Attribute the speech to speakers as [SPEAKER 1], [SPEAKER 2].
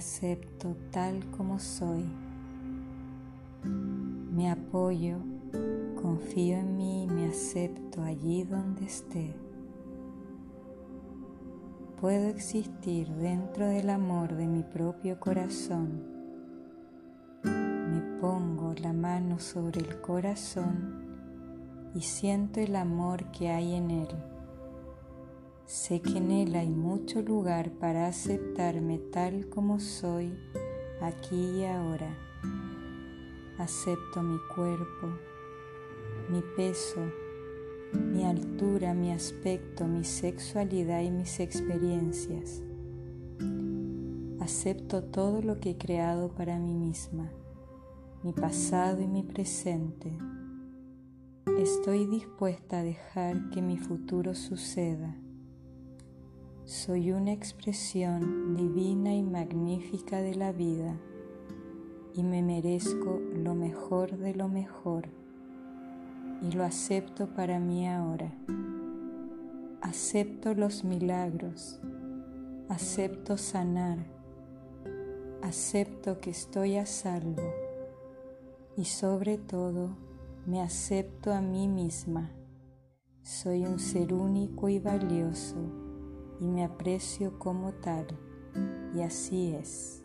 [SPEAKER 1] acepto tal como soy. Me apoyo, confío en mí y me acepto allí donde esté. Puedo existir dentro del amor de mi propio corazón. Me pongo la mano sobre el corazón y siento el amor que hay en él. Sé que en Él hay mucho lugar para aceptarme tal como soy aquí y ahora. Acepto mi cuerpo, mi peso, mi altura, mi aspecto, mi sexualidad y mis experiencias. Acepto todo lo que he creado para mí misma, mi pasado y mi presente. Estoy dispuesta a dejar que mi futuro suceda. Soy una expresión divina y magnífica de la vida y me merezco lo mejor de lo mejor y lo acepto para mí ahora. Acepto los milagros, acepto sanar, acepto que estoy a salvo y sobre todo me acepto a mí misma. Soy un ser único y valioso y me aprecio como tal, y así es.